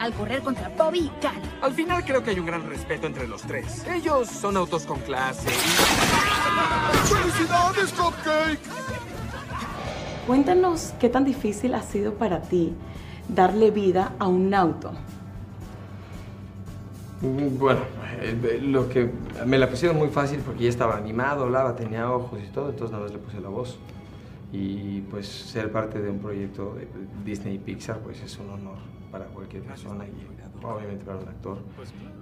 al correr contra Bobby y Cal. Al final creo que hay un gran respeto entre los tres. Ellos son autos con clase y... ¡Felicidades, Cupcake! Cuéntanos qué tan difícil ha sido para ti darle vida a un auto. Mm, Bueno, eh, lo que me la pusieron muy fácil porque ya estaba animado, hablaba, tenía ojos y todo, entonces nada más le puse la voz. Y pues ser parte de un proyecto de Disney y Pixar pues es un honor para cualquier persona y obviamente para un actor.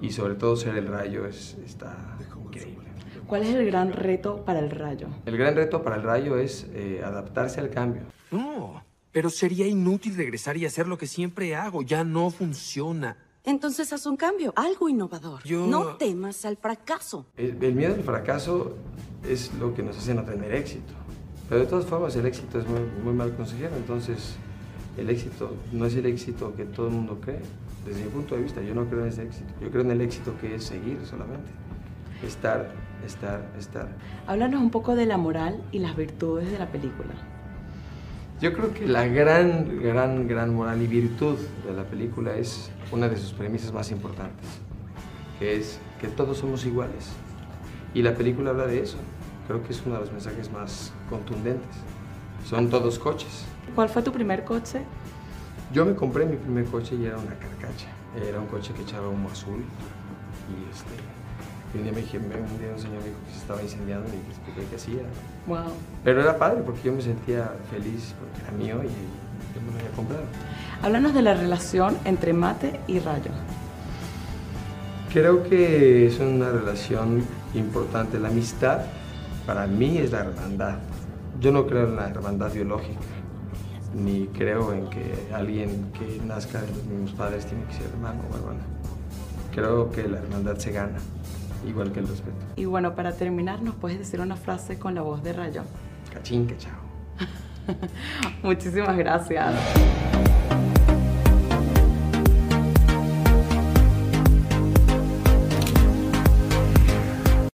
Y sobre todo ser el rayo es, está increíble. ¿Cuál es el gran reto para el rayo? El gran reto para el rayo es eh, adaptarse al cambio. No, pero sería inútil regresar y hacer lo que siempre hago. Ya no funciona. Entonces haz un cambio, algo innovador. Yo- No temas al fracaso. El, el miedo al fracaso es lo que nos hace no tener éxito. Pero de todas formas el éxito es muy, muy mal consejero, entonces el éxito no es el éxito que todo el mundo cree. Desde mi punto de vista, yo no creo en ese éxito. Yo creo en el éxito que es seguir solamente. Estar, estar, estar. Háblanos un poco de la moral y las virtudes de la película. Yo creo que la gran, gran, gran moral y virtud de la película es una de sus premisas más importantes, que es que todos somos iguales. Y la película habla de eso. Creo que es uno de los mensajes más contundentes. Son todos coches. ¿Cuál fue tu primer coche? Yo me compré mi primer coche y era una carcacha. Era un coche que echaba humo azul. Y este, y un día me dije, un día un señor me dijo que se estaba incendiando y le expliqué qué hacía. Wow. Pero era padre porque yo me sentía feliz porque era mío y yo me lo había comprado. Háblanos de la relación entre Mate y Rayo. Creo que es una relación importante. La amistad para mí es la hermandad. Yo no creo en la hermandad biológica, ni creo en que alguien que nazca de los mismos padres tiene que ser hermano o hermana. Creo que la hermandad se gana, igual que el respeto. Y bueno, para terminar, ¿nos puedes decir una frase con la voz de Rayo? Cachín, que chao. Muchísimas gracias.